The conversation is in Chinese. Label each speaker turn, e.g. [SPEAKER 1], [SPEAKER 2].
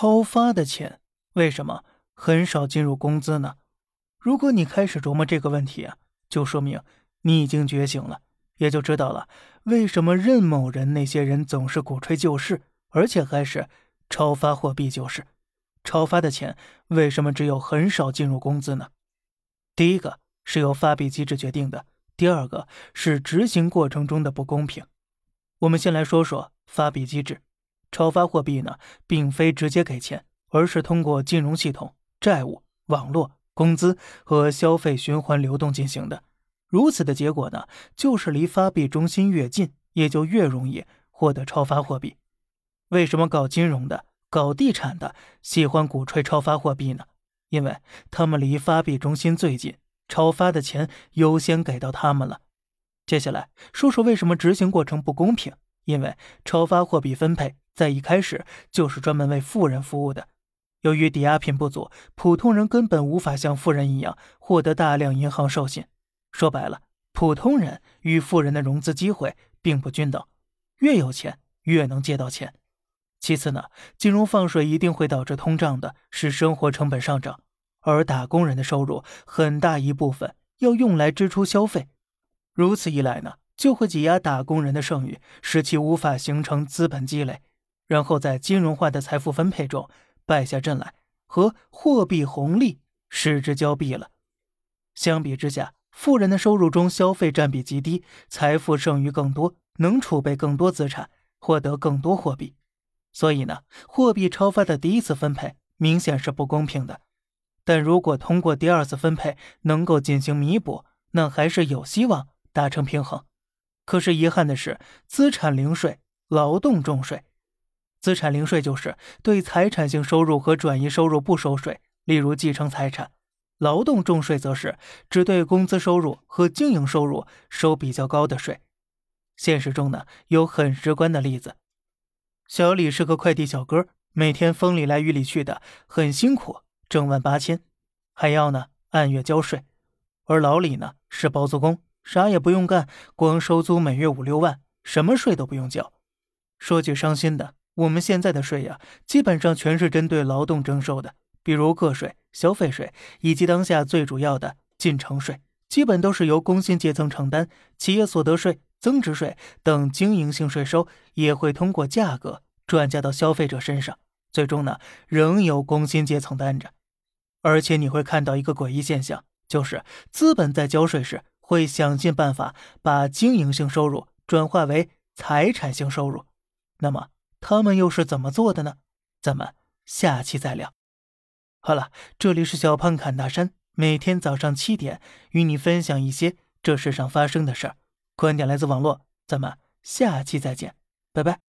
[SPEAKER 1] 超发的钱为什么很少进入工资呢？如果你开始琢磨这个问题啊，就说明你已经觉醒了，也就知道了为什么任某人那些人总是鼓吹救市，而且还是超发货币救市。超发的钱为什么只有很少进入工资呢？第一个是由发币机制决定的，第二个是执行过程中的不公平。我们先来说说发币机制。超发货币呢，并非直接给钱，而是通过金融系统、债务、网络、工资和消费循环流动进行的。如此的结果呢，就是离发币中心越近，也就越容易获得超发货币。为什么搞金融的？搞地产的喜欢鼓吹超发货币呢，因为他们离发币中心最近，超发的钱优先给到他们了。接下来说说为什么执行过程不公平，因为超发货币分配在一开始就是专门为富人服务的，由于抵押品不足，普通人根本无法像富人一样获得大量银行授信。说白了，普通人与富人的融资机会并不均等，越有钱越能借到钱。其次呢，金融放水一定会导致通胀的，使生活成本上涨，而打工人的收入很大一部分要用来支出消费，如此一来呢，就会挤压打工人的剩余，使其无法形成资本积累，然后在金融化的财富分配中败下阵来，和货币红利失之交臂了。相比之下，富人的收入中消费占比极低，财富剩余更多，能储备更多资产，获得更多货币。所以呢，货币超发的第一次分配明显是不公平的，但如果通过第二次分配能够进行弥补，那还是有希望达成平衡。可是遗憾的是，资产零税、劳动重税。资产零税就是对财产性收入和转移收入不收税，例如继承财产；劳动重税则是只对工资收入和经营收入收比较高的税。现实中呢，有很直观的例子。小李是个快递小哥，每天风里来雨里去的，很辛苦，挣万八千，还要呢按月交税。而老李呢是包租公，啥也不用干，光收租每月五六万，什么税都不用交。说句伤心的，我们现在的税呀，基本上全是针对劳动征收的，比如个税、消费税，以及当下最主要的进城税，基本都是由工薪阶层承担，企业所得税。增值税等经营性税收也会通过价格转嫁到消费者身上，最终呢仍由工薪阶层担着。而且你会看到一个诡异现象，就是资本在交税时会想尽办法把经营性收入转化为财产性收入。那么他们又是怎么做的呢？咱们下期再聊。好了，这里是小胖侃大山，每天早上七点与你分享一些这世上发生的事儿。观点来自网络，咱们下期再见，拜拜。